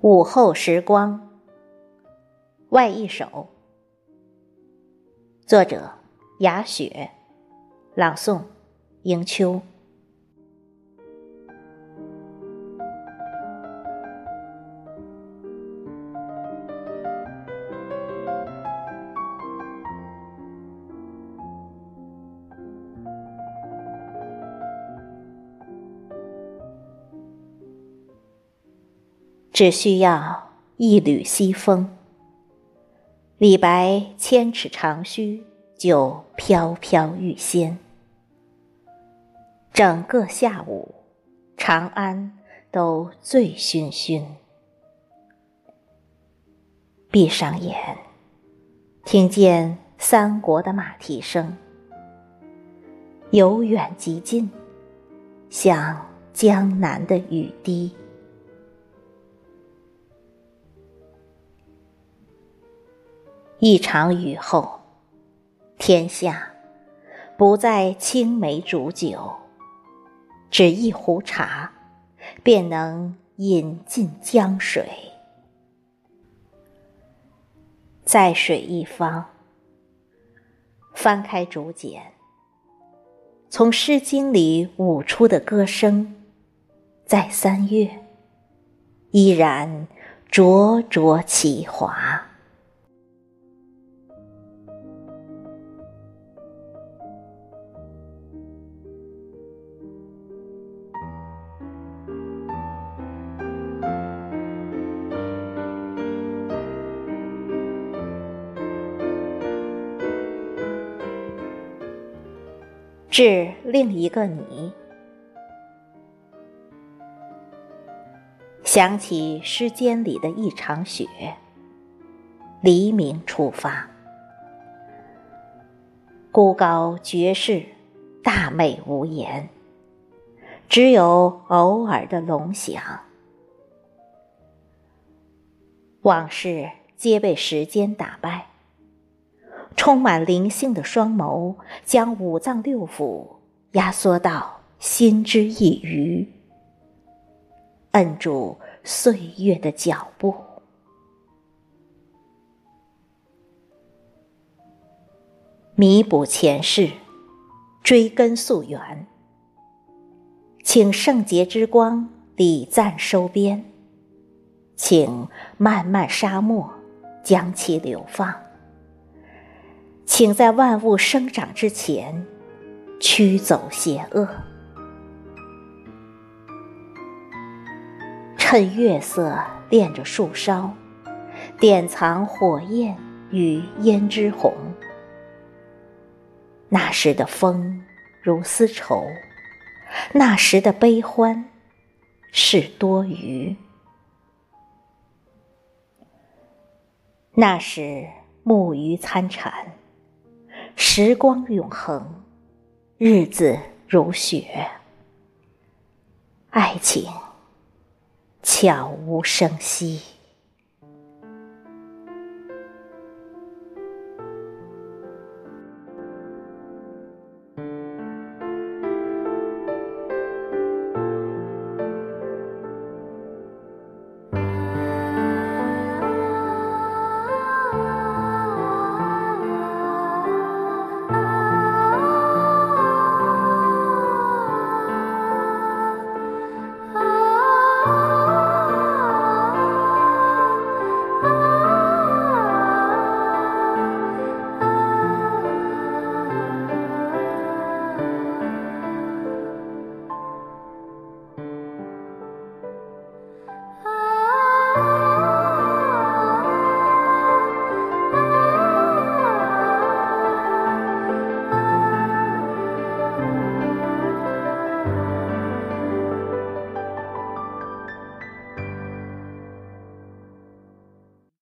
午后时光，外一首。作者：雅雪，朗诵：迎秋。只需要一缕西风，李白千尺长须就飘飘欲仙。整个下午，长安都醉醺醺。闭上眼，听见三国的马蹄声，由远及近，像江南的雨滴。一场雨后，天下不再青梅煮酒，只一壶茶，便能饮尽江水。在水一方，翻开竹简，从《诗经》里舞出的歌声，在三月依然灼灼其华。致另一个你，想起诗间里的一场雪，黎明出发，孤高绝世，大美无言，只有偶尔的隆响，往事皆被时间打败。充满灵性的双眸，将五脏六腑压缩到心之一隅，摁住岁月的脚步，弥补前世，追根溯源。请圣洁之光礼赞收编，请漫漫沙漠将其流放。请在万物生长之前驱走邪恶，趁月色恋着树梢，典藏火焰与胭脂红。那时的风如丝绸，那时的悲欢是多余。那时木鱼参禅。时光永恒，日子如雪，爱情悄无声息。